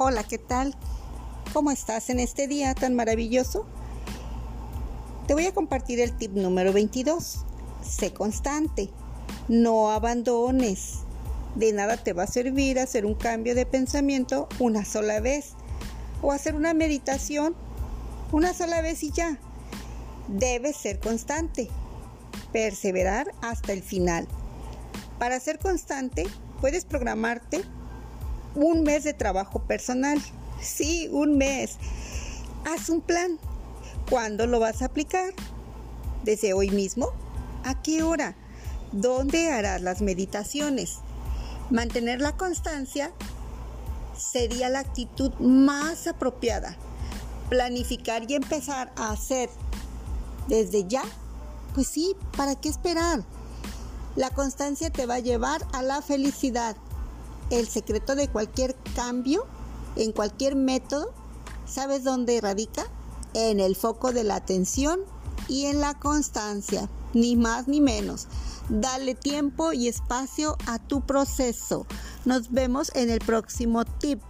Hola, ¿qué tal? ¿Cómo estás en este día tan maravilloso? Te voy a compartir el tip número 22. Sé constante. No abandones. De nada te va a servir hacer un cambio de pensamiento una sola vez o hacer una meditación una sola vez y ya. Debes ser constante. Perseverar hasta el final. Para ser constante, puedes programarte un mes de trabajo personal. Sí, un mes. Haz un plan. ¿Cuándo lo vas a aplicar? ¿Desde hoy mismo? ¿A qué hora? ¿Dónde harás las meditaciones? Mantener la constancia sería la actitud más apropiada. Planificar y empezar a hacer desde ya. Pues sí, ¿para qué esperar? La constancia te va a llevar a la felicidad. El secreto de cualquier cambio, en cualquier método, ¿sabes dónde radica? En el foco de la atención y en la constancia, ni más ni menos. Dale tiempo y espacio a tu proceso. Nos vemos en el próximo tip.